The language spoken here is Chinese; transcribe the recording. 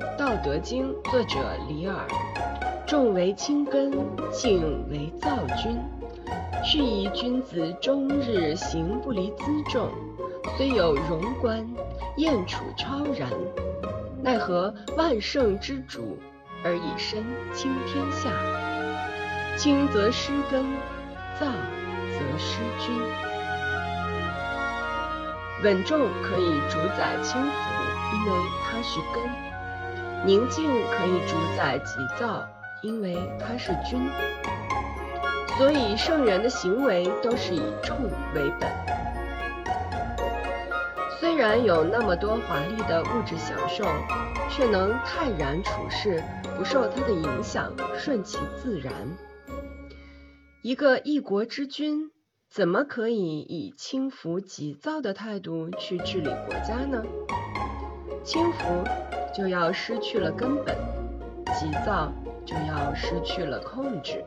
《道德经》作者李耳。重为轻根，静为躁君。是以君子终日行不离辎重，虽有荣观，燕处超然。奈何万圣之主，而以身轻天下？轻则失根，躁则失君。稳重可以主宰轻浮，因为它是根；宁静可以主宰急躁。因为他是君，所以圣人的行为都是以重为本。虽然有那么多华丽的物质享受，却能泰然处世，不受他的影响，顺其自然。一个一国之君，怎么可以以轻浮急躁的态度去治理国家呢？轻浮就要失去了根本，急躁。就要失去了控制。